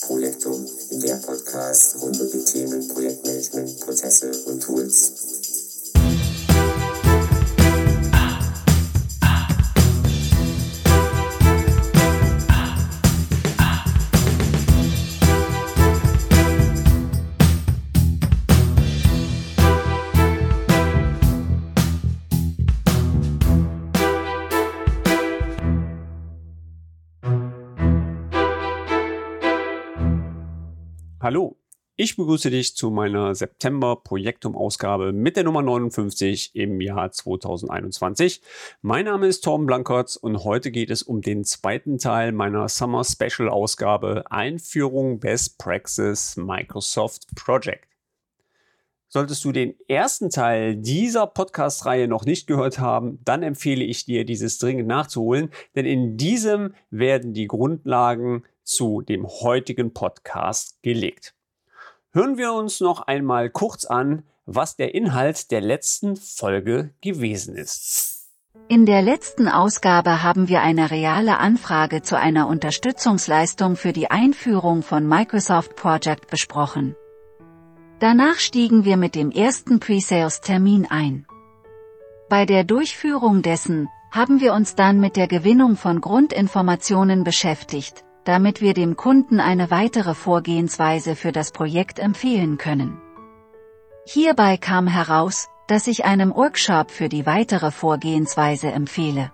Projektum, der Podcast rund um die Themen Projektmanagement, Prozesse und Tools. Hallo, ich begrüße dich zu meiner September-Projektum-Ausgabe mit der Nummer 59 im Jahr 2021. Mein Name ist Torben Blankertz und heute geht es um den zweiten Teil meiner Summer Special-Ausgabe Einführung Best Praxis Microsoft Project. Solltest du den ersten Teil dieser Podcast-Reihe noch nicht gehört haben, dann empfehle ich dir, dieses dringend nachzuholen, denn in diesem werden die Grundlagen zu dem heutigen Podcast gelegt. Hören wir uns noch einmal kurz an, was der Inhalt der letzten Folge gewesen ist. In der letzten Ausgabe haben wir eine reale Anfrage zu einer Unterstützungsleistung für die Einführung von Microsoft Project besprochen. Danach stiegen wir mit dem ersten Pre-Sales-Termin ein. Bei der Durchführung dessen haben wir uns dann mit der Gewinnung von Grundinformationen beschäftigt, damit wir dem Kunden eine weitere Vorgehensweise für das Projekt empfehlen können. Hierbei kam heraus, dass ich einem Workshop für die weitere Vorgehensweise empfehle.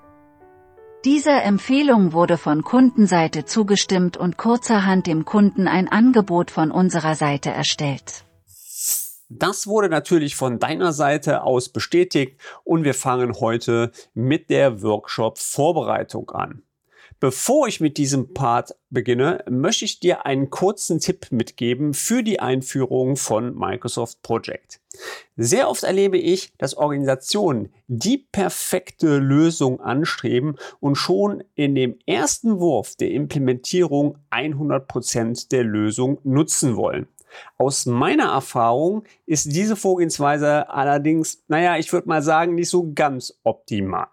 Dieser Empfehlung wurde von Kundenseite zugestimmt und kurzerhand dem Kunden ein Angebot von unserer Seite erstellt. Das wurde natürlich von deiner Seite aus bestätigt und wir fangen heute mit der Workshop-Vorbereitung an. Bevor ich mit diesem Part beginne, möchte ich dir einen kurzen Tipp mitgeben für die Einführung von Microsoft Project. Sehr oft erlebe ich, dass Organisationen die perfekte Lösung anstreben und schon in dem ersten Wurf der Implementierung 100% der Lösung nutzen wollen. Aus meiner Erfahrung ist diese Vorgehensweise allerdings, naja, ich würde mal sagen, nicht so ganz optimal.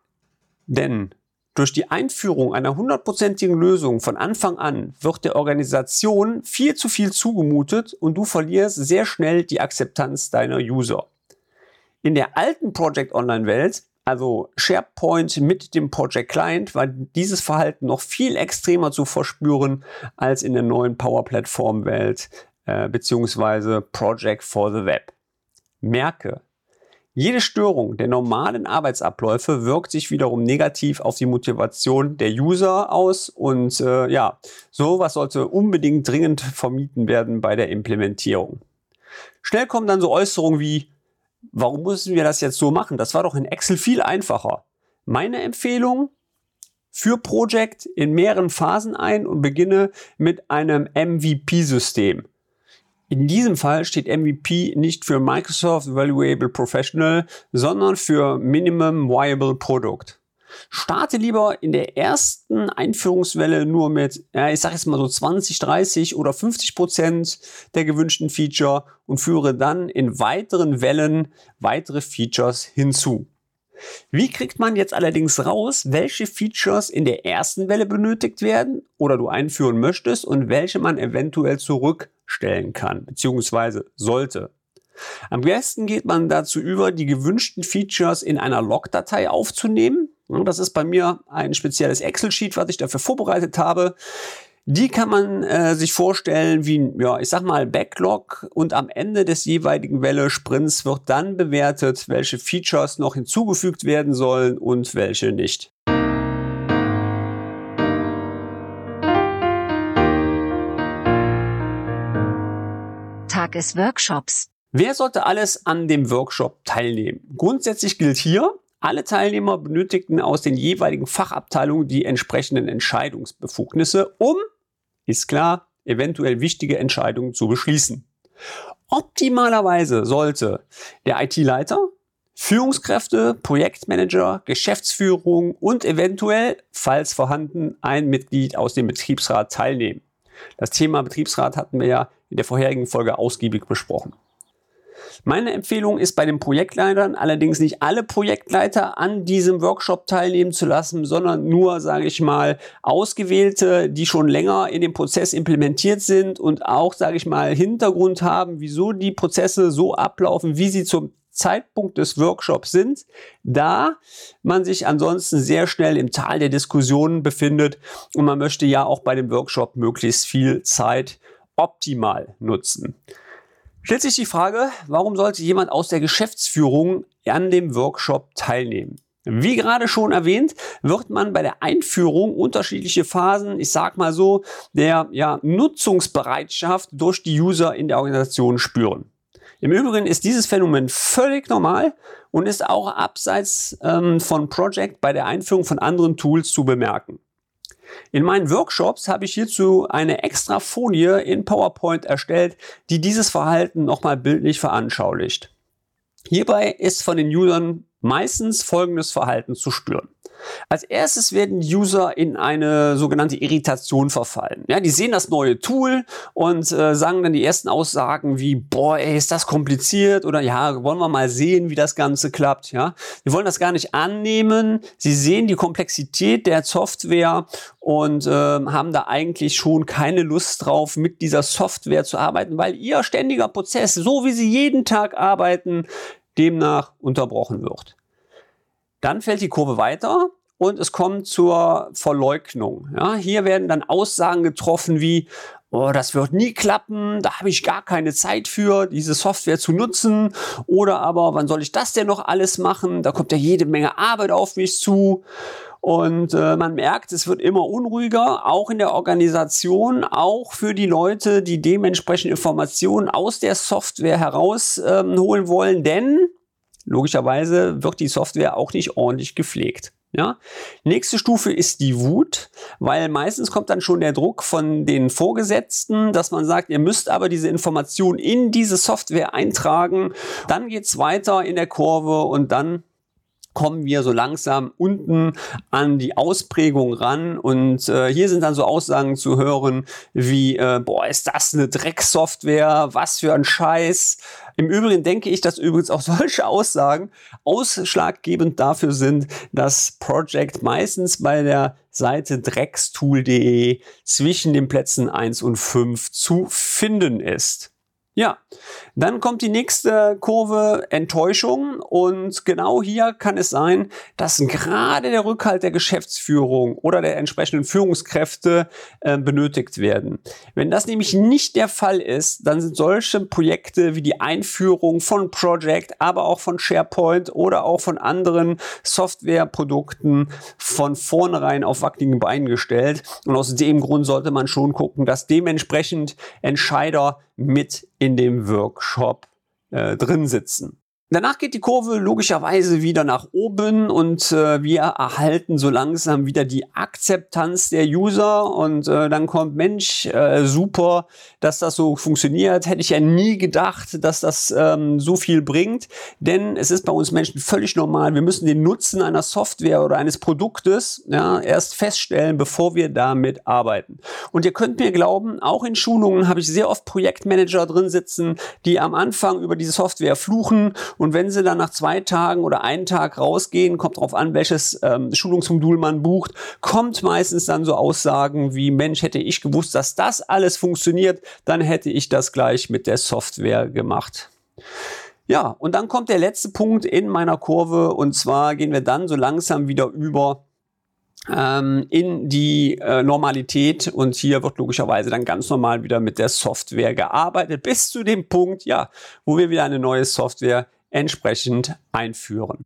Denn durch die Einführung einer hundertprozentigen Lösung von Anfang an wird der Organisation viel zu viel zugemutet und du verlierst sehr schnell die Akzeptanz deiner User. In der alten Project Online Welt, also SharePoint mit dem Project Client, war dieses Verhalten noch viel extremer zu verspüren als in der neuen Power Platform Welt äh, beziehungsweise Project for the Web. Merke, jede Störung der normalen Arbeitsabläufe wirkt sich wiederum negativ auf die Motivation der User aus und äh, ja, sowas sollte unbedingt dringend vermieden werden bei der Implementierung. Schnell kommen dann so Äußerungen wie, warum müssen wir das jetzt so machen? Das war doch in Excel viel einfacher. Meine Empfehlung, für Project in mehreren Phasen ein und beginne mit einem MVP-System. In diesem Fall steht MVP nicht für Microsoft Valuable Professional, sondern für Minimum Viable Product. Starte lieber in der ersten Einführungswelle nur mit, ja, ich sage jetzt mal so 20, 30 oder 50 Prozent der gewünschten Feature und führe dann in weiteren Wellen weitere Features hinzu. Wie kriegt man jetzt allerdings raus, welche Features in der ersten Welle benötigt werden oder du einführen möchtest und welche man eventuell zurückstellen kann bzw. sollte? Am besten geht man dazu über, die gewünschten Features in einer Logdatei aufzunehmen. Das ist bei mir ein spezielles Excel-Sheet, was ich dafür vorbereitet habe. Die kann man äh, sich vorstellen wie, ja, ich sag mal, Backlog und am Ende des jeweiligen Welle-Sprints wird dann bewertet, welche Features noch hinzugefügt werden sollen und welche nicht. Tag des Workshops. Wer sollte alles an dem Workshop teilnehmen? Grundsätzlich gilt hier, alle Teilnehmer benötigten aus den jeweiligen Fachabteilungen die entsprechenden Entscheidungsbefugnisse, um, ist klar, eventuell wichtige Entscheidungen zu beschließen. Optimalerweise sollte der IT-Leiter, Führungskräfte, Projektmanager, Geschäftsführung und eventuell, falls vorhanden, ein Mitglied aus dem Betriebsrat teilnehmen. Das Thema Betriebsrat hatten wir ja in der vorherigen Folge ausgiebig besprochen. Meine Empfehlung ist bei den Projektleitern allerdings nicht alle Projektleiter an diesem Workshop teilnehmen zu lassen, sondern nur, sage ich mal, ausgewählte, die schon länger in dem Prozess implementiert sind und auch, sage ich mal, Hintergrund haben, wieso die Prozesse so ablaufen, wie sie zum Zeitpunkt des Workshops sind, da man sich ansonsten sehr schnell im Tal der Diskussionen befindet und man möchte ja auch bei dem Workshop möglichst viel Zeit optimal nutzen. Stellt sich die Frage, warum sollte jemand aus der Geschäftsführung an dem Workshop teilnehmen? Wie gerade schon erwähnt, wird man bei der Einführung unterschiedliche Phasen, ich sag mal so, der ja, Nutzungsbereitschaft durch die User in der Organisation spüren. Im Übrigen ist dieses Phänomen völlig normal und ist auch abseits ähm, von Project bei der Einführung von anderen Tools zu bemerken. In meinen Workshops habe ich hierzu eine extra Folie in PowerPoint erstellt, die dieses Verhalten nochmal bildlich veranschaulicht. Hierbei ist von den Usern meistens folgendes Verhalten zu spüren. Als erstes werden User in eine sogenannte Irritation verfallen. Ja, die sehen das neue Tool und äh, sagen dann die ersten Aussagen wie, boah, ey, ist das kompliziert oder ja, wollen wir mal sehen, wie das Ganze klappt. Ja, die wollen das gar nicht annehmen. Sie sehen die Komplexität der Software und äh, haben da eigentlich schon keine Lust drauf, mit dieser Software zu arbeiten, weil ihr ständiger Prozess, so wie sie jeden Tag arbeiten, demnach unterbrochen wird. Dann fällt die Kurve weiter und es kommt zur Verleugnung. Ja, hier werden dann Aussagen getroffen wie, oh, das wird nie klappen, da habe ich gar keine Zeit für, diese Software zu nutzen. Oder aber, wann soll ich das denn noch alles machen? Da kommt ja jede Menge Arbeit auf mich zu. Und äh, man merkt, es wird immer unruhiger, auch in der Organisation, auch für die Leute, die dementsprechend Informationen aus der Software herausholen ähm, wollen, denn logischerweise wird die Software auch nicht ordentlich gepflegt. Ja? Nächste Stufe ist die Wut, weil meistens kommt dann schon der Druck von den Vorgesetzten, dass man sagt, ihr müsst aber diese Information in diese Software eintragen. Dann geht's weiter in der Kurve und dann kommen wir so langsam unten an die Ausprägung ran. Und äh, hier sind dann so Aussagen zu hören wie, äh, boah, ist das eine Drecksoftware? Was für ein Scheiß. Im Übrigen denke ich, dass übrigens auch solche Aussagen ausschlaggebend dafür sind, dass Project meistens bei der Seite dreckstool.de zwischen den Plätzen 1 und 5 zu finden ist. Ja, dann kommt die nächste Kurve Enttäuschung und genau hier kann es sein, dass gerade der Rückhalt der Geschäftsführung oder der entsprechenden Führungskräfte äh, benötigt werden. Wenn das nämlich nicht der Fall ist, dann sind solche Projekte wie die Einführung von Project, aber auch von SharePoint oder auch von anderen Softwareprodukten von vornherein auf wackeligen Beinen gestellt und aus dem Grund sollte man schon gucken, dass dementsprechend Entscheider mit in dem Workshop äh, drin sitzen. Danach geht die Kurve logischerweise wieder nach oben und äh, wir erhalten so langsam wieder die Akzeptanz der User und äh, dann kommt, Mensch, äh, super, dass das so funktioniert. Hätte ich ja nie gedacht, dass das ähm, so viel bringt, denn es ist bei uns Menschen völlig normal. Wir müssen den Nutzen einer Software oder eines Produktes ja, erst feststellen, bevor wir damit arbeiten. Und ihr könnt mir glauben, auch in Schulungen habe ich sehr oft Projektmanager drin sitzen, die am Anfang über diese Software fluchen und wenn sie dann nach zwei Tagen oder einen Tag rausgehen, kommt darauf an, welches ähm, Schulungsmodul man bucht, kommt meistens dann so Aussagen wie, Mensch, hätte ich gewusst, dass das alles funktioniert, dann hätte ich das gleich mit der Software gemacht. Ja, und dann kommt der letzte Punkt in meiner Kurve und zwar gehen wir dann so langsam wieder über ähm, in die äh, Normalität und hier wird logischerweise dann ganz normal wieder mit der Software gearbeitet bis zu dem Punkt, ja, wo wir wieder eine neue Software entsprechend einführen.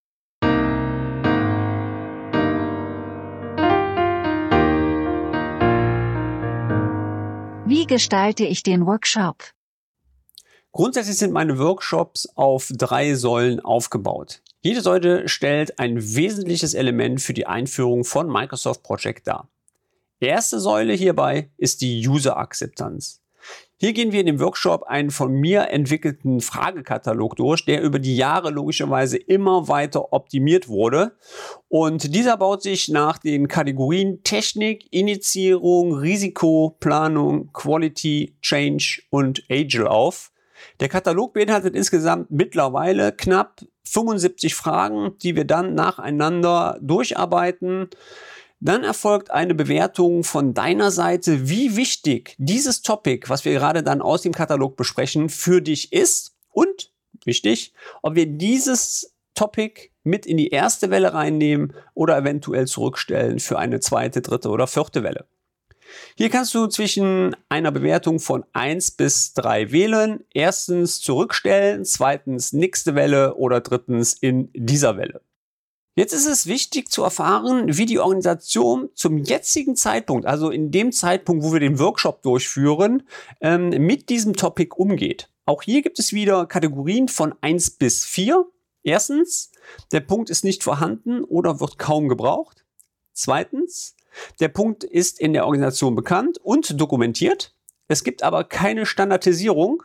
Wie gestalte ich den Workshop? Grundsätzlich sind meine Workshops auf drei Säulen aufgebaut. Jede Säule stellt ein wesentliches Element für die Einführung von Microsoft Project dar. Erste Säule hierbei ist die User-Akzeptanz. Hier gehen wir in dem Workshop einen von mir entwickelten Fragekatalog durch, der über die Jahre logischerweise immer weiter optimiert wurde. Und dieser baut sich nach den Kategorien Technik, Initiierung, Risikoplanung, Quality, Change und Agile auf. Der Katalog beinhaltet insgesamt mittlerweile knapp 75 Fragen, die wir dann nacheinander durcharbeiten. Dann erfolgt eine Bewertung von deiner Seite, wie wichtig dieses Topic, was wir gerade dann aus dem Katalog besprechen, für dich ist und wichtig, ob wir dieses Topic mit in die erste Welle reinnehmen oder eventuell zurückstellen für eine zweite, dritte oder vierte Welle. Hier kannst du zwischen einer Bewertung von 1 bis 3 wählen. Erstens zurückstellen, zweitens nächste Welle oder drittens in dieser Welle. Jetzt ist es wichtig zu erfahren, wie die Organisation zum jetzigen Zeitpunkt, also in dem Zeitpunkt, wo wir den Workshop durchführen, ähm, mit diesem Topic umgeht. Auch hier gibt es wieder Kategorien von 1 bis 4. Erstens, der Punkt ist nicht vorhanden oder wird kaum gebraucht. Zweitens, der Punkt ist in der Organisation bekannt und dokumentiert. Es gibt aber keine Standardisierung.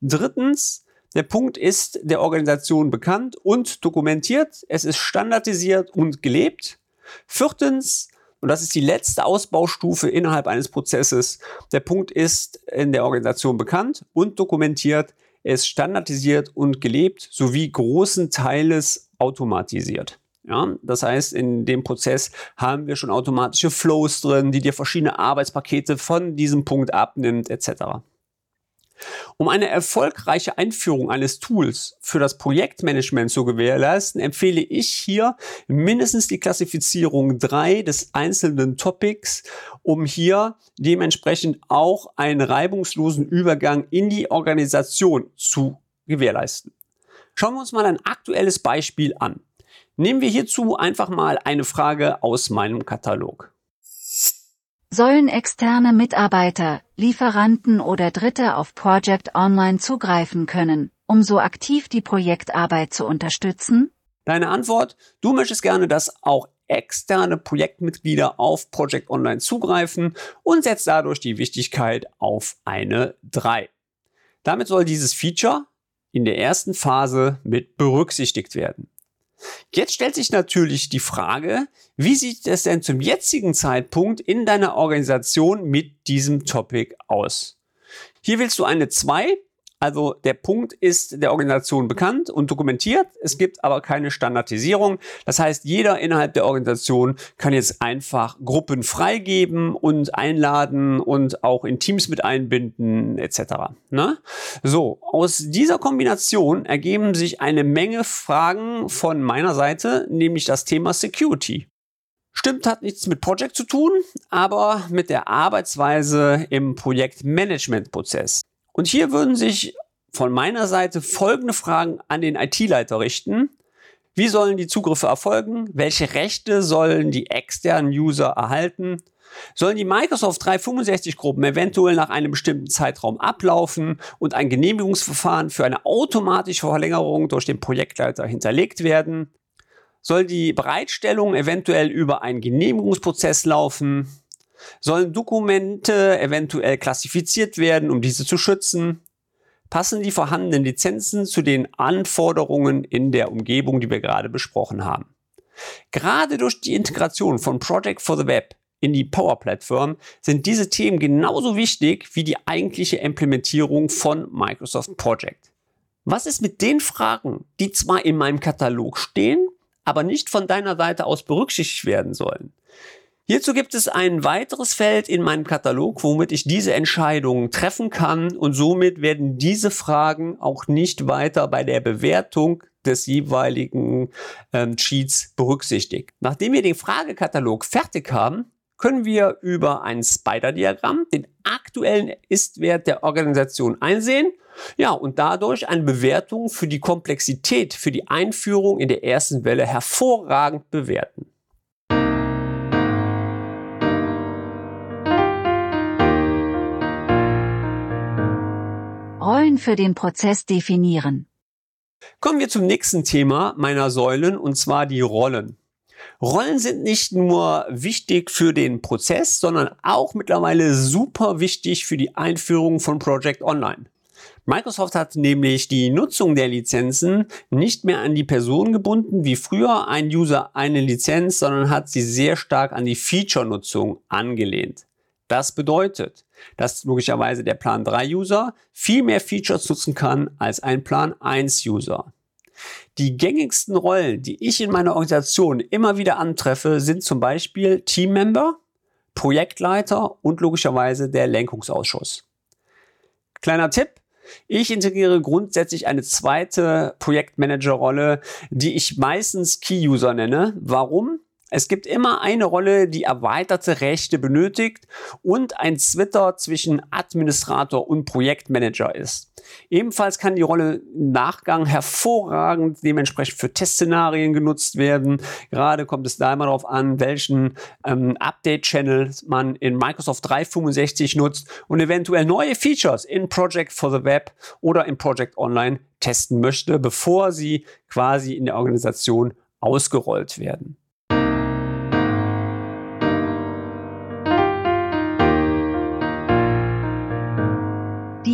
Drittens, der Punkt ist der Organisation bekannt und dokumentiert. Es ist standardisiert und gelebt. Viertens, und das ist die letzte Ausbaustufe innerhalb eines Prozesses, der Punkt ist in der Organisation bekannt und dokumentiert. Er ist standardisiert und gelebt sowie großen Teiles automatisiert. Ja, das heißt, in dem Prozess haben wir schon automatische Flows drin, die dir verschiedene Arbeitspakete von diesem Punkt abnimmt, etc. Um eine erfolgreiche Einführung eines Tools für das Projektmanagement zu gewährleisten, empfehle ich hier mindestens die Klassifizierung 3 des einzelnen Topics, um hier dementsprechend auch einen reibungslosen Übergang in die Organisation zu gewährleisten. Schauen wir uns mal ein aktuelles Beispiel an. Nehmen wir hierzu einfach mal eine Frage aus meinem Katalog. Sollen externe Mitarbeiter, Lieferanten oder Dritte auf Project Online zugreifen können, um so aktiv die Projektarbeit zu unterstützen? Deine Antwort, du möchtest gerne, dass auch externe Projektmitglieder auf Project Online zugreifen und setzt dadurch die Wichtigkeit auf eine 3. Damit soll dieses Feature in der ersten Phase mit berücksichtigt werden. Jetzt stellt sich natürlich die Frage, wie sieht es denn zum jetzigen Zeitpunkt in deiner Organisation mit diesem Topic aus? Hier willst du eine 2 also der Punkt ist der Organisation bekannt und dokumentiert. Es gibt aber keine Standardisierung. Das heißt, jeder innerhalb der Organisation kann jetzt einfach Gruppen freigeben und einladen und auch in Teams mit einbinden etc. Ne? So, aus dieser Kombination ergeben sich eine Menge Fragen von meiner Seite, nämlich das Thema Security. Stimmt, hat nichts mit Project zu tun, aber mit der Arbeitsweise im Projektmanagement-Prozess. Und hier würden sich von meiner Seite folgende Fragen an den IT-Leiter richten. Wie sollen die Zugriffe erfolgen? Welche Rechte sollen die externen User erhalten? Sollen die Microsoft 365 Gruppen eventuell nach einem bestimmten Zeitraum ablaufen und ein Genehmigungsverfahren für eine automatische Verlängerung durch den Projektleiter hinterlegt werden? Soll die Bereitstellung eventuell über einen Genehmigungsprozess laufen? Sollen Dokumente eventuell klassifiziert werden, um diese zu schützen? Passen die vorhandenen Lizenzen zu den Anforderungen in der Umgebung, die wir gerade besprochen haben? Gerade durch die Integration von Project for the Web in die Power Platform sind diese Themen genauso wichtig wie die eigentliche Implementierung von Microsoft Project. Was ist mit den Fragen, die zwar in meinem Katalog stehen, aber nicht von deiner Seite aus berücksichtigt werden sollen? Hierzu gibt es ein weiteres Feld in meinem Katalog, womit ich diese Entscheidungen treffen kann und somit werden diese Fragen auch nicht weiter bei der Bewertung des jeweiligen ähm, Cheats berücksichtigt. Nachdem wir den Fragekatalog fertig haben, können wir über ein Spider-Diagramm den aktuellen Ist-Wert der Organisation einsehen ja, und dadurch eine Bewertung für die Komplexität für die Einführung in der ersten Welle hervorragend bewerten. Rollen für den Prozess definieren. Kommen wir zum nächsten Thema meiner Säulen und zwar die Rollen. Rollen sind nicht nur wichtig für den Prozess, sondern auch mittlerweile super wichtig für die Einführung von Project Online. Microsoft hat nämlich die Nutzung der Lizenzen nicht mehr an die Person gebunden, wie früher ein User eine Lizenz, sondern hat sie sehr stark an die Feature-Nutzung angelehnt. Das bedeutet, dass logischerweise der Plan 3 User viel mehr Features nutzen kann als ein Plan 1 User. Die gängigsten Rollen, die ich in meiner Organisation immer wieder antreffe, sind zum Beispiel Teammember, Projektleiter und logischerweise der Lenkungsausschuss. Kleiner Tipp, ich integriere grundsätzlich eine zweite Projektmanager-Rolle, die ich meistens Key-User nenne. Warum? Es gibt immer eine Rolle, die erweiterte Rechte benötigt und ein Twitter zwischen Administrator und Projektmanager ist. Ebenfalls kann die Rolle im Nachgang hervorragend dementsprechend für Testszenarien genutzt werden. Gerade kommt es da immer darauf an, welchen ähm, Update-Channel man in Microsoft 365 nutzt und eventuell neue Features in Project for the Web oder in Project Online testen möchte, bevor sie quasi in der Organisation ausgerollt werden.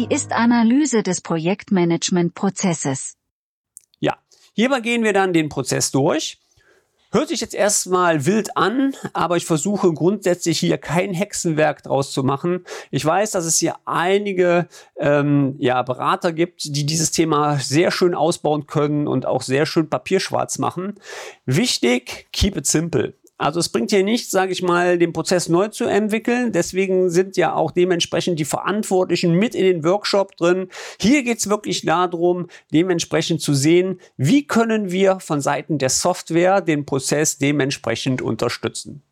Die Ist-Analyse des Projektmanagement-Prozesses. Ja, hierbei gehen wir dann den Prozess durch. Hört sich jetzt erstmal wild an, aber ich versuche grundsätzlich hier kein Hexenwerk draus zu machen. Ich weiß, dass es hier einige ähm, ja, Berater gibt, die dieses Thema sehr schön ausbauen können und auch sehr schön papierschwarz machen. Wichtig, keep it simple. Also es bringt hier nichts, sage ich mal, den Prozess neu zu entwickeln. Deswegen sind ja auch dementsprechend die Verantwortlichen mit in den Workshop drin. Hier geht es wirklich darum, dementsprechend zu sehen, wie können wir von Seiten der Software den Prozess dementsprechend unterstützen.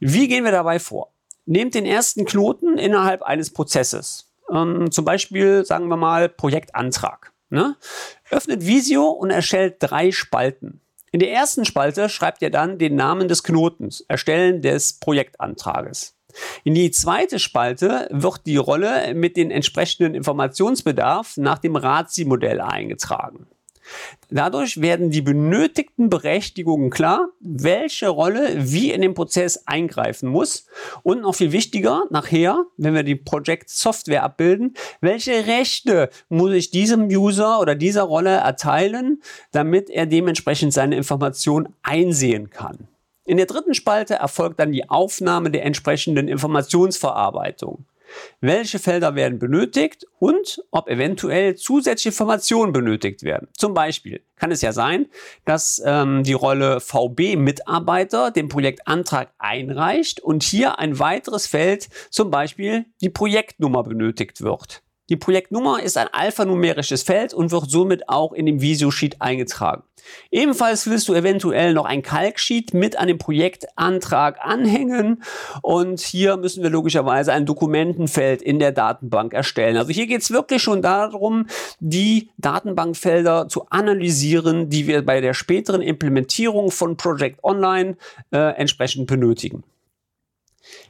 Wie gehen wir dabei vor? Nehmt den ersten Knoten innerhalb eines Prozesses. Ähm, zum Beispiel, sagen wir mal, Projektantrag. Ne? Öffnet Visio und erstellt drei Spalten. In der ersten Spalte schreibt ihr dann den Namen des Knotens, Erstellen des Projektantrages. In die zweite Spalte wird die Rolle mit den entsprechenden Informationsbedarf nach dem RAZI-Modell eingetragen. Dadurch werden die benötigten Berechtigungen klar, welche Rolle wie in den Prozess eingreifen muss und noch viel wichtiger, nachher, wenn wir die Project Software abbilden, welche Rechte muss ich diesem User oder dieser Rolle erteilen, damit er dementsprechend seine Information einsehen kann. In der dritten Spalte erfolgt dann die Aufnahme der entsprechenden Informationsverarbeitung welche Felder werden benötigt und ob eventuell zusätzliche Informationen benötigt werden. Zum Beispiel kann es ja sein, dass ähm, die Rolle VB-Mitarbeiter den Projektantrag einreicht und hier ein weiteres Feld, zum Beispiel die Projektnummer benötigt wird. Die Projektnummer ist ein alphanumerisches Feld und wird somit auch in dem Visio-Sheet eingetragen. Ebenfalls willst du eventuell noch ein Kalksheet mit an dem Projektantrag anhängen und hier müssen wir logischerweise ein Dokumentenfeld in der Datenbank erstellen. Also hier geht es wirklich schon darum, die Datenbankfelder zu analysieren, die wir bei der späteren Implementierung von Project Online äh, entsprechend benötigen.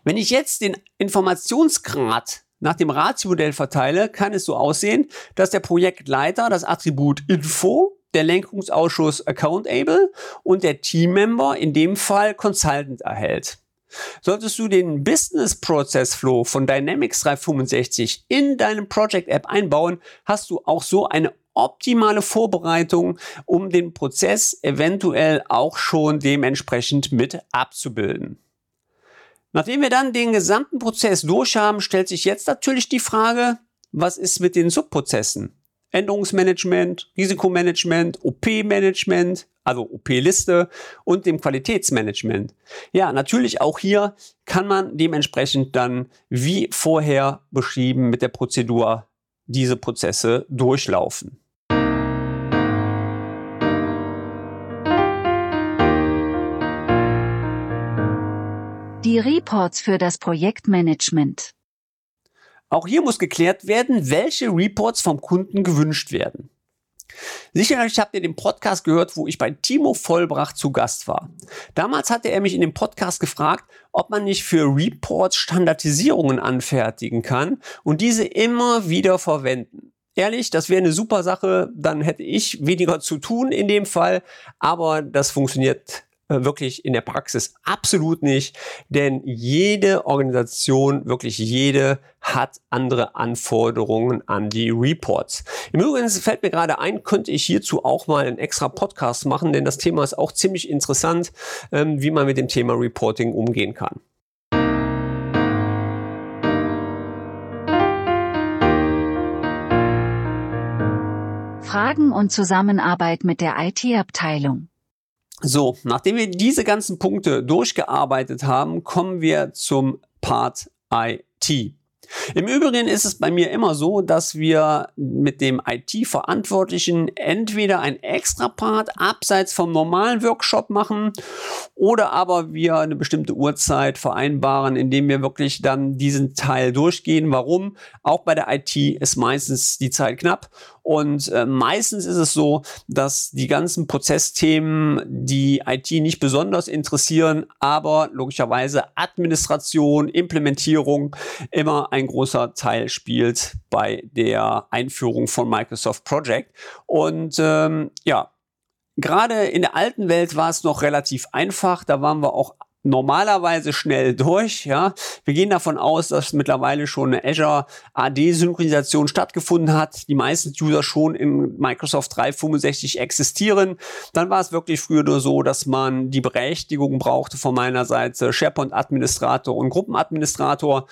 Wenn ich jetzt den Informationsgrad nach dem Ratio-Modell verteile, kann es so aussehen, dass der Projektleiter das Attribut Info, der Lenkungsausschuss Accountable und der Teammember in dem Fall Consultant erhält. Solltest du den Business Process Flow von Dynamics 365 in deinem Project App einbauen, hast du auch so eine optimale Vorbereitung, um den Prozess eventuell auch schon dementsprechend mit abzubilden. Nachdem wir dann den gesamten Prozess durch haben, stellt sich jetzt natürlich die Frage, was ist mit den Subprozessen? Änderungsmanagement, Risikomanagement, OP-Management, also OP-Liste und dem Qualitätsmanagement. Ja, natürlich auch hier kann man dementsprechend dann wie vorher beschrieben mit der Prozedur diese Prozesse durchlaufen. Die Reports für das Projektmanagement. Auch hier muss geklärt werden, welche Reports vom Kunden gewünscht werden. Sicherlich habt ihr den Podcast gehört, wo ich bei Timo Vollbrach zu Gast war. Damals hatte er mich in dem Podcast gefragt, ob man nicht für Reports Standardisierungen anfertigen kann und diese immer wieder verwenden. Ehrlich, das wäre eine super Sache, dann hätte ich weniger zu tun in dem Fall, aber das funktioniert äh, wirklich in der Praxis absolut nicht, denn jede Organisation, wirklich jede, hat andere Anforderungen an die Reports. Im Übrigen fällt mir gerade ein, könnte ich hierzu auch mal einen extra Podcast machen, denn das Thema ist auch ziemlich interessant, ähm, wie man mit dem Thema Reporting umgehen kann. Fragen und Zusammenarbeit mit der IT-Abteilung. So, nachdem wir diese ganzen Punkte durchgearbeitet haben, kommen wir zum Part IT. Im Übrigen ist es bei mir immer so, dass wir mit dem IT-Verantwortlichen entweder ein extra Part abseits vom normalen Workshop machen oder aber wir eine bestimmte Uhrzeit vereinbaren, indem wir wirklich dann diesen Teil durchgehen. Warum? Auch bei der IT ist meistens die Zeit knapp und äh, meistens ist es so, dass die ganzen Prozessthemen die IT nicht besonders interessieren, aber logischerweise Administration, Implementierung immer ein großer Teil spielt bei der Einführung von Microsoft Project. Und ähm, ja, Gerade in der alten Welt war es noch relativ einfach. Da waren wir auch normalerweise schnell durch. Ja, wir gehen davon aus, dass mittlerweile schon eine Azure AD-Synchronisation stattgefunden hat. Die meisten User schon in Microsoft 365 existieren. Dann war es wirklich früher nur so, dass man die Berechtigung brauchte von meiner Seite SharePoint-Administrator und Gruppenadministrator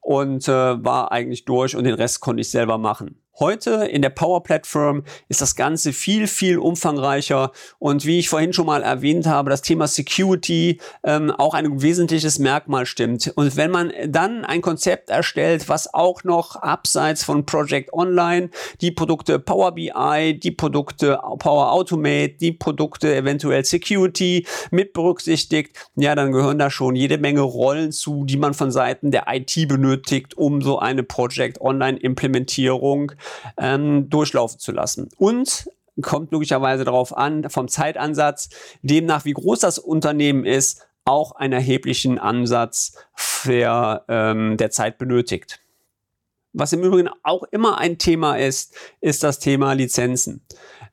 und äh, war eigentlich durch und den Rest konnte ich selber machen. Heute in der Power Platform ist das Ganze viel, viel umfangreicher und wie ich vorhin schon mal erwähnt habe, das Thema Security ähm, auch ein wesentliches Merkmal stimmt. Und wenn man dann ein Konzept erstellt, was auch noch abseits von Project Online die Produkte Power BI, die Produkte Power Automate, die Produkte eventuell Security mit berücksichtigt, ja, dann gehören da schon jede Menge Rollen zu, die man von Seiten der IT benötigt, um so eine Project Online Implementierung ähm, durchlaufen zu lassen. Und kommt logischerweise darauf an, vom Zeitansatz, demnach wie groß das Unternehmen ist, auch einen erheblichen Ansatz für, ähm, der Zeit benötigt. Was im Übrigen auch immer ein Thema ist, ist das Thema Lizenzen.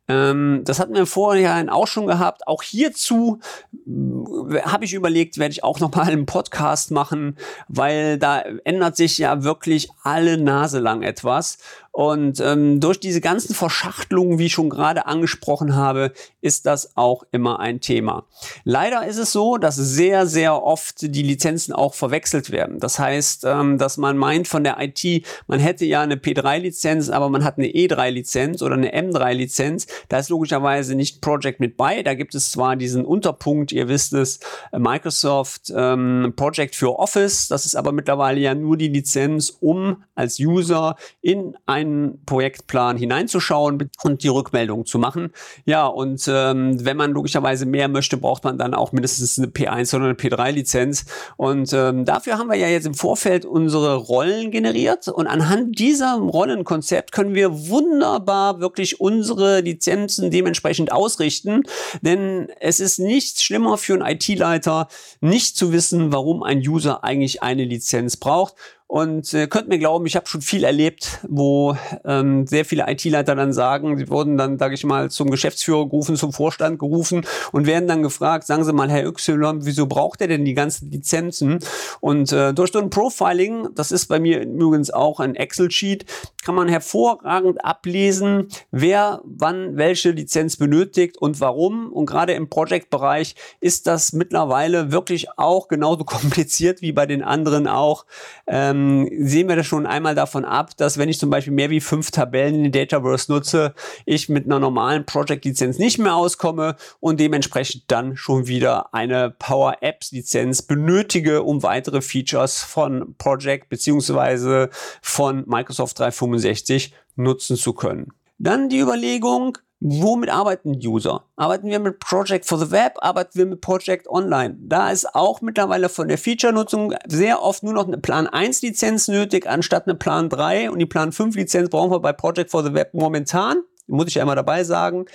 Ähm, das hatten wir vorher auch schon gehabt. Auch hierzu äh, habe ich überlegt, werde ich auch noch mal einen Podcast machen, weil da ändert sich ja wirklich alle Nase lang etwas. Und ähm, durch diese ganzen Verschachtelungen, wie ich schon gerade angesprochen habe, ist das auch immer ein Thema. Leider ist es so, dass sehr, sehr oft die Lizenzen auch verwechselt werden. Das heißt, ähm, dass man meint von der IT, man hätte ja eine P3-Lizenz, aber man hat eine E3-Lizenz oder eine M3-Lizenz. Da ist logischerweise nicht Project mit bei. Da gibt es zwar diesen Unterpunkt, ihr wisst es, Microsoft ähm, Project für Office. Das ist aber mittlerweile ja nur die Lizenz, um als User in ein einen Projektplan hineinzuschauen und die Rückmeldung zu machen. Ja, und ähm, wenn man logischerweise mehr möchte, braucht man dann auch mindestens eine P1 oder eine P3-Lizenz. Und ähm, dafür haben wir ja jetzt im Vorfeld unsere Rollen generiert. Und anhand dieser Rollenkonzept können wir wunderbar wirklich unsere Lizenzen dementsprechend ausrichten. Denn es ist nichts schlimmer für einen IT-Leiter, nicht zu wissen, warum ein User eigentlich eine Lizenz braucht. Und äh, könnt mir glauben, ich habe schon viel erlebt, wo ähm, sehr viele IT-Leiter dann sagen, sie wurden dann, sage ich mal, zum Geschäftsführer gerufen, zum Vorstand gerufen und werden dann gefragt, sagen Sie mal, Herr Y, wieso braucht er denn die ganzen Lizenzen? Und äh, durch so ein Profiling, das ist bei mir übrigens auch ein Excel-Sheet, kann man hervorragend ablesen, wer wann welche Lizenz benötigt und warum. Und gerade im Project-Bereich ist das mittlerweile wirklich auch genauso kompliziert wie bei den anderen auch. Ähm, sehen wir das schon einmal davon ab, dass wenn ich zum Beispiel mehr wie fünf Tabellen in den Dataverse nutze, ich mit einer normalen Project-Lizenz nicht mehr auskomme und dementsprechend dann schon wieder eine Power Apps-Lizenz benötige, um weitere Features von Project beziehungsweise von Microsoft 365 365 nutzen zu können. Dann die Überlegung, womit arbeiten User? Arbeiten wir mit Project for the Web? Arbeiten wir mit Project Online? Da ist auch mittlerweile von der Feature-Nutzung sehr oft nur noch eine Plan 1 Lizenz nötig, anstatt eine Plan 3 und die Plan 5 Lizenz brauchen wir bei Project for the Web momentan muss ich ja immer dabei sagen,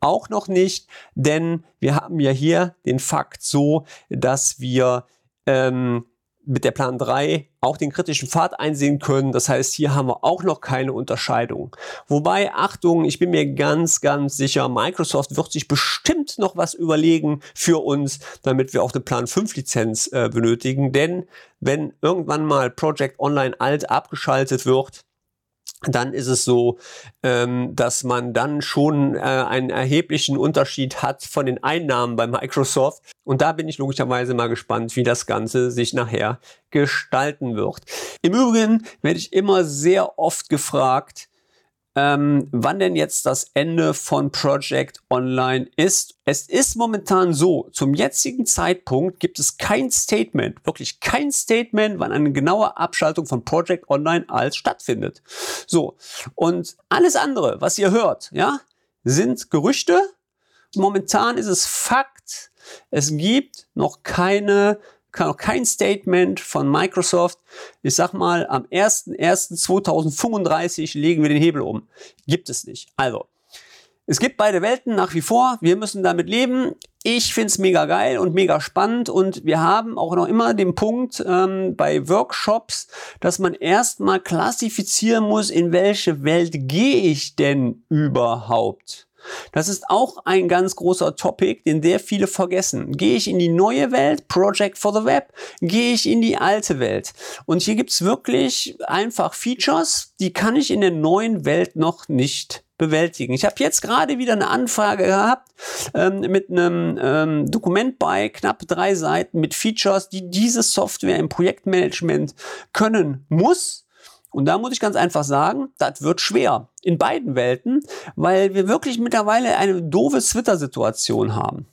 auch noch nicht, denn wir haben ja hier den Fakt so, dass wir ähm, mit der Plan 3 auch den kritischen Pfad einsehen können. Das heißt, hier haben wir auch noch keine Unterscheidung. Wobei, Achtung, ich bin mir ganz, ganz sicher, Microsoft wird sich bestimmt noch was überlegen für uns, damit wir auch eine Plan 5 Lizenz äh, benötigen. Denn wenn irgendwann mal Project Online alt abgeschaltet wird, dann ist es so, ähm, dass man dann schon äh, einen erheblichen Unterschied hat von den Einnahmen bei Microsoft. Und da bin ich logischerweise mal gespannt, wie das Ganze sich nachher gestalten wird. Im Übrigen werde ich immer sehr oft gefragt, ähm, wann denn jetzt das Ende von Project Online ist. Es ist momentan so, zum jetzigen Zeitpunkt gibt es kein Statement, wirklich kein Statement, wann eine genaue Abschaltung von Project Online als stattfindet. So, und alles andere, was ihr hört, ja, sind Gerüchte. Momentan ist es Fakt. Es gibt noch keine kann auch kein Statement von Microsoft, ich sag mal, am 01.01.2035 legen wir den Hebel um. Gibt es nicht. Also, es gibt beide Welten nach wie vor. Wir müssen damit leben. Ich find's mega geil und mega spannend und wir haben auch noch immer den Punkt ähm, bei Workshops, dass man erstmal klassifizieren muss, in welche Welt gehe ich denn überhaupt. Das ist auch ein ganz großer Topic, den sehr viele vergessen. Gehe ich in die neue Welt, Project for the Web, gehe ich in die alte Welt. Und hier gibt's wirklich einfach Features, die kann ich in der neuen Welt noch nicht bewältigen. Ich habe jetzt gerade wieder eine Anfrage gehabt ähm, mit einem ähm, Dokument bei knapp drei Seiten mit Features, die diese Software im Projektmanagement können muss und da muss ich ganz einfach sagen, das wird schwer in beiden Welten, weil wir wirklich mittlerweile eine doofe Twitter-Situation haben.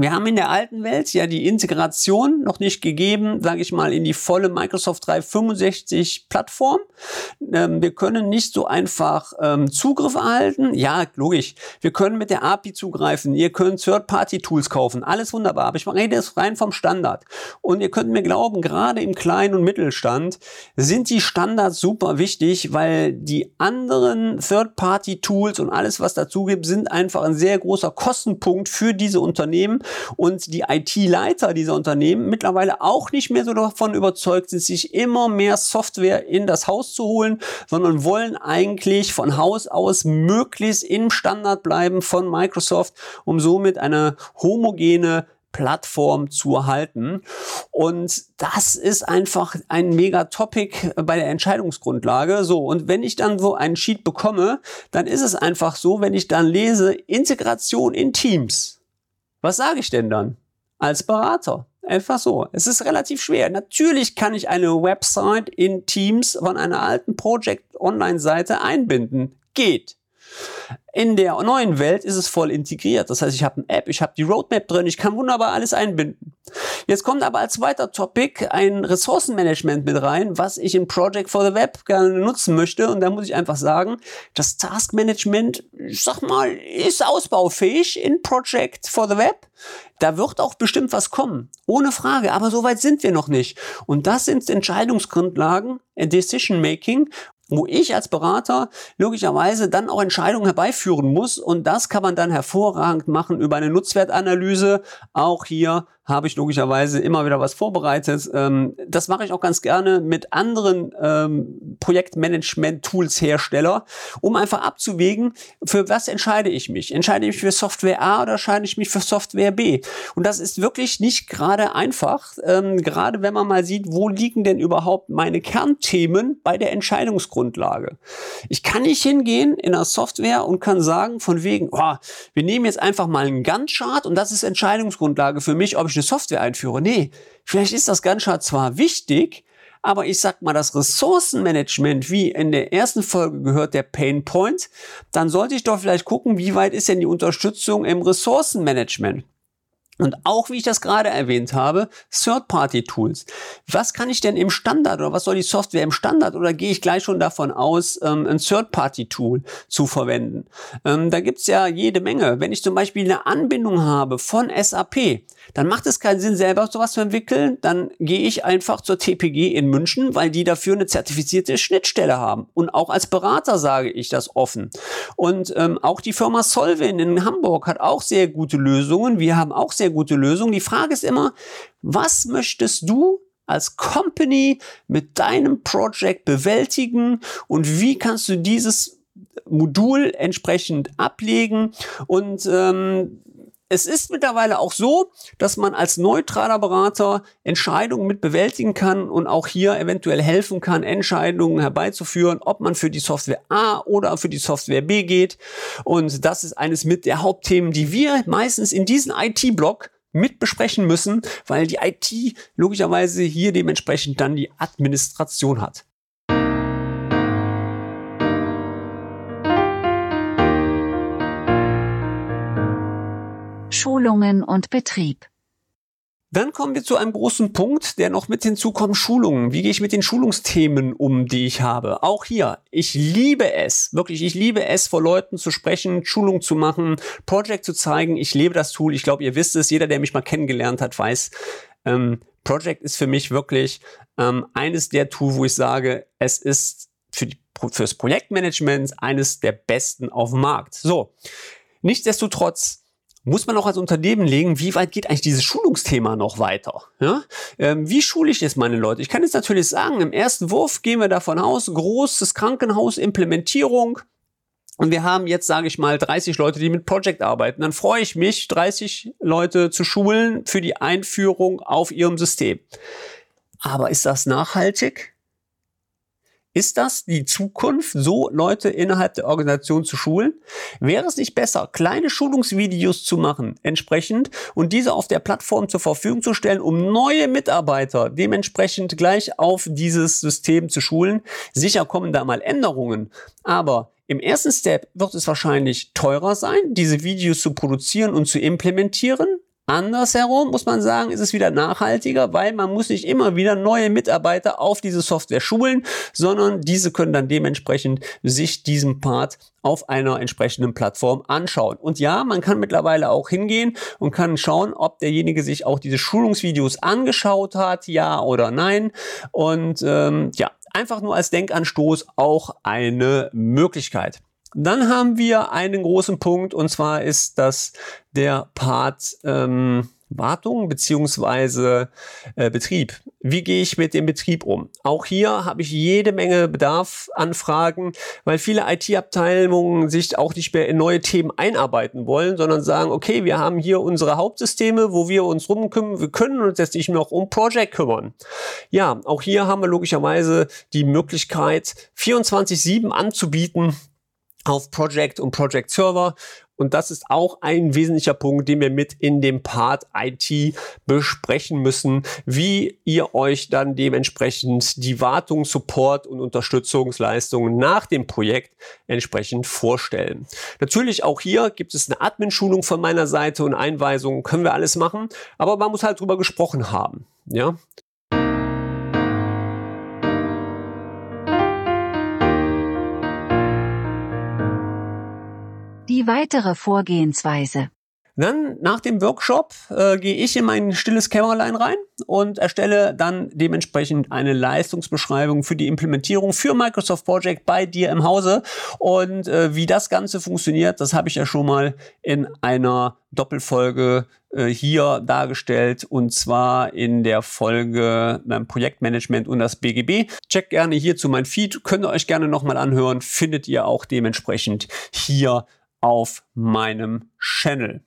Wir haben in der alten Welt ja die Integration noch nicht gegeben, sage ich mal, in die volle Microsoft 365 Plattform. Ähm, wir können nicht so einfach ähm, Zugriff erhalten. Ja, logisch. Wir können mit der API zugreifen. Ihr könnt Third-Party-Tools kaufen. Alles wunderbar. Aber ich rede jetzt rein vom Standard. Und ihr könnt mir glauben, gerade im Kleinen- und Mittelstand sind die Standards super wichtig, weil die anderen Third-Party-Tools und alles, was dazu gibt, sind einfach ein sehr großer Kostenpunkt für diese Unternehmen und die IT-Leiter dieser Unternehmen mittlerweile auch nicht mehr so davon überzeugt sind, sich immer mehr Software in das Haus zu holen, sondern wollen eigentlich von Haus aus möglichst im Standard bleiben von Microsoft, um somit eine homogene Plattform zu erhalten. Und das ist einfach ein mega Topic bei der Entscheidungsgrundlage. So, und wenn ich dann so einen Sheet bekomme, dann ist es einfach so, wenn ich dann lese Integration in Teams, was sage ich denn dann als Berater? Einfach so. Es ist relativ schwer. Natürlich kann ich eine Website in Teams von einer alten Project Online-Seite einbinden. Geht. In der neuen Welt ist es voll integriert. Das heißt, ich habe eine App, ich habe die Roadmap drin, ich kann wunderbar alles einbinden. Jetzt kommt aber als zweiter Topic ein Ressourcenmanagement mit rein, was ich in Project for the Web gerne nutzen möchte. Und da muss ich einfach sagen, das Taskmanagement, ich sag mal, ist ausbaufähig in Project for the Web. Da wird auch bestimmt was kommen. Ohne Frage. Aber so weit sind wir noch nicht. Und das sind Entscheidungsgrundlagen, Decision Making, wo ich als Berater logischerweise dann auch Entscheidungen herbeiführen muss und das kann man dann hervorragend machen über eine Nutzwertanalyse. Auch hier habe ich logischerweise immer wieder was vorbereitet. Ähm, das mache ich auch ganz gerne mit anderen ähm, Projektmanagement-Tools-Hersteller, um einfach abzuwägen, für was entscheide ich mich. Entscheide ich mich für Software A oder entscheide ich mich für Software B? Und das ist wirklich nicht gerade einfach, ähm, gerade wenn man mal sieht, wo liegen denn überhaupt meine Kernthemen bei der Entscheidungsgrundlage. Ich kann nicht hingehen in der Software und kann sagen, von wegen, oh, wir nehmen jetzt einfach mal einen Gantt-Chart und das ist Entscheidungsgrundlage für mich, ob ich eine Software einführe. Nee, vielleicht ist das Gantt zwar wichtig, aber ich sag mal, das Ressourcenmanagement, wie in der ersten Folge gehört der Pain Point, dann sollte ich doch vielleicht gucken, wie weit ist denn die Unterstützung im Ressourcenmanagement? Und auch, wie ich das gerade erwähnt habe, Third-Party-Tools. Was kann ich denn im Standard oder was soll die Software im Standard oder gehe ich gleich schon davon aus, ähm, ein Third-Party-Tool zu verwenden? Ähm, da gibt's ja jede Menge. Wenn ich zum Beispiel eine Anbindung habe von SAP, dann macht es keinen Sinn, selber sowas zu entwickeln. Dann gehe ich einfach zur TPG in München, weil die dafür eine zertifizierte Schnittstelle haben. Und auch als Berater sage ich das offen. Und ähm, auch die Firma Solvin in Hamburg hat auch sehr gute Lösungen. Wir haben auch sehr gute Lösungen. Die Frage ist immer, was möchtest du als Company mit deinem Project bewältigen und wie kannst du dieses Modul entsprechend ablegen und ähm, es ist mittlerweile auch so, dass man als neutraler Berater Entscheidungen mit bewältigen kann und auch hier eventuell helfen kann, Entscheidungen herbeizuführen, ob man für die Software A oder für die Software B geht. Und das ist eines mit der Hauptthemen, die wir meistens in diesem IT-Blog mit besprechen müssen, weil die IT logischerweise hier dementsprechend dann die Administration hat. Schulungen und Betrieb. Dann kommen wir zu einem großen Punkt, der noch mit hinzukommt, Schulungen. Wie gehe ich mit den Schulungsthemen um, die ich habe? Auch hier, ich liebe es, wirklich, ich liebe es, vor Leuten zu sprechen, Schulungen zu machen, Project zu zeigen. Ich lebe das Tool. Ich glaube, ihr wisst es, jeder, der mich mal kennengelernt hat, weiß, ähm, Project ist für mich wirklich ähm, eines der Tools, wo ich sage, es ist für die, fürs Projektmanagement eines der besten auf dem Markt. So, nichtsdestotrotz muss man auch als Unternehmen legen, wie weit geht eigentlich dieses Schulungsthema noch weiter? Ja? Ähm, wie schule ich jetzt meine Leute? Ich kann jetzt natürlich sagen, im ersten Wurf gehen wir davon aus, großes Krankenhaus, Implementierung. Und wir haben jetzt, sage ich mal, 30 Leute, die mit Project arbeiten. Dann freue ich mich, 30 Leute zu schulen für die Einführung auf ihrem System. Aber ist das nachhaltig? Ist das die Zukunft, so Leute innerhalb der Organisation zu schulen? Wäre es nicht besser, kleine Schulungsvideos zu machen, entsprechend, und diese auf der Plattform zur Verfügung zu stellen, um neue Mitarbeiter dementsprechend gleich auf dieses System zu schulen? Sicher kommen da mal Änderungen, aber im ersten Step wird es wahrscheinlich teurer sein, diese Videos zu produzieren und zu implementieren. Andersherum muss man sagen, ist es wieder nachhaltiger, weil man muss nicht immer wieder neue Mitarbeiter auf diese Software schulen, sondern diese können dann dementsprechend sich diesen Part auf einer entsprechenden Plattform anschauen. Und ja, man kann mittlerweile auch hingehen und kann schauen, ob derjenige sich auch diese Schulungsvideos angeschaut hat, ja oder nein. Und ähm, ja, einfach nur als Denkanstoß auch eine Möglichkeit. Dann haben wir einen großen Punkt und zwar ist das der Part ähm, Wartung beziehungsweise äh, Betrieb. Wie gehe ich mit dem Betrieb um? Auch hier habe ich jede Menge Bedarf, Anfragen, weil viele IT-Abteilungen sich auch nicht mehr in neue Themen einarbeiten wollen, sondern sagen, okay, wir haben hier unsere Hauptsysteme, wo wir uns rumkümmern, wir können uns jetzt nicht noch um Project kümmern. Ja, auch hier haben wir logischerweise die Möglichkeit, 24-7 anzubieten, auf Project und Project Server. Und das ist auch ein wesentlicher Punkt, den wir mit in dem Part IT besprechen müssen, wie ihr euch dann dementsprechend die Wartung, Support und Unterstützungsleistungen nach dem Projekt entsprechend vorstellen. Natürlich auch hier gibt es eine Admin-Schulung von meiner Seite und Einweisungen, können wir alles machen, aber man muss halt drüber gesprochen haben. Ja, Die weitere Vorgehensweise. Dann nach dem Workshop äh, gehe ich in mein stilles Kämmerlein rein und erstelle dann dementsprechend eine Leistungsbeschreibung für die Implementierung für Microsoft Project bei dir im Hause. Und äh, wie das Ganze funktioniert, das habe ich ja schon mal in einer Doppelfolge äh, hier dargestellt und zwar in der Folge beim Projektmanagement und das BGB. Checkt gerne hierzu mein Feed, könnt ihr euch gerne nochmal anhören, findet ihr auch dementsprechend hier auf meinem Channel.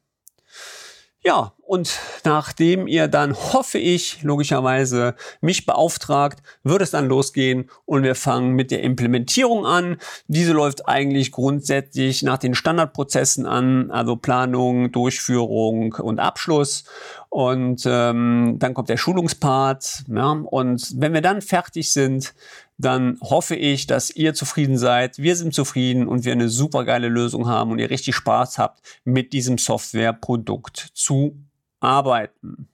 Ja, und nachdem ihr dann, hoffe ich, logischerweise mich beauftragt, wird es dann losgehen und wir fangen mit der Implementierung an. Diese läuft eigentlich grundsätzlich nach den Standardprozessen an, also Planung, Durchführung und Abschluss. Und ähm, dann kommt der Schulungspart. Ja, und wenn wir dann fertig sind, dann hoffe ich, dass ihr zufrieden seid. Wir sind zufrieden und wir eine super geile Lösung haben und ihr richtig Spaß habt, mit diesem Softwareprodukt zu arbeiten.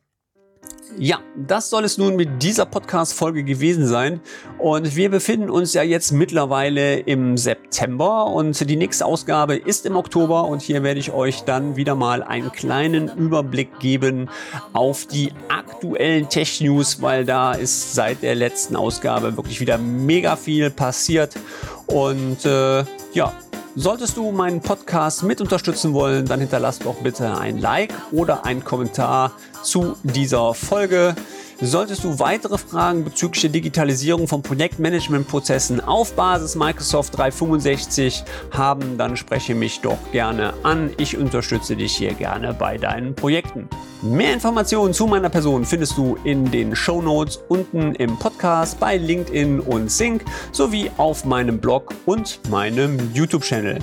Ja, das soll es nun mit dieser Podcast-Folge gewesen sein. Und wir befinden uns ja jetzt mittlerweile im September und die nächste Ausgabe ist im Oktober und hier werde ich euch dann wieder mal einen kleinen Überblick geben auf die aktuellen Tech-News, weil da ist seit der letzten Ausgabe wirklich wieder mega viel passiert. Und äh, ja, Solltest du meinen Podcast mit unterstützen wollen, dann hinterlass doch bitte ein Like oder einen Kommentar zu dieser Folge. Solltest du weitere Fragen bezüglich der Digitalisierung von Projektmanagementprozessen auf Basis Microsoft 365 haben, dann spreche mich doch gerne an. Ich unterstütze dich hier gerne bei deinen Projekten. Mehr Informationen zu meiner Person findest du in den Show Notes unten im Podcast bei LinkedIn und Sync sowie auf meinem Blog und meinem YouTube-Channel.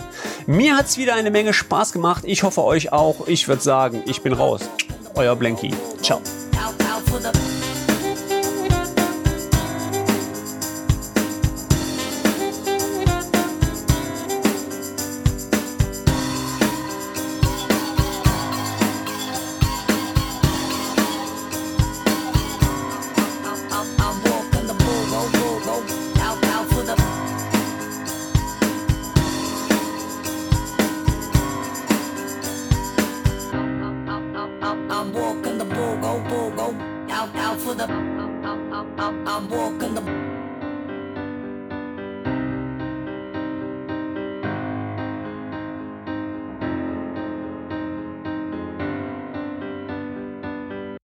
Mir hat es wieder eine Menge Spaß gemacht. Ich hoffe euch auch. Ich würde sagen, ich bin raus. Euer Blanky. Ciao.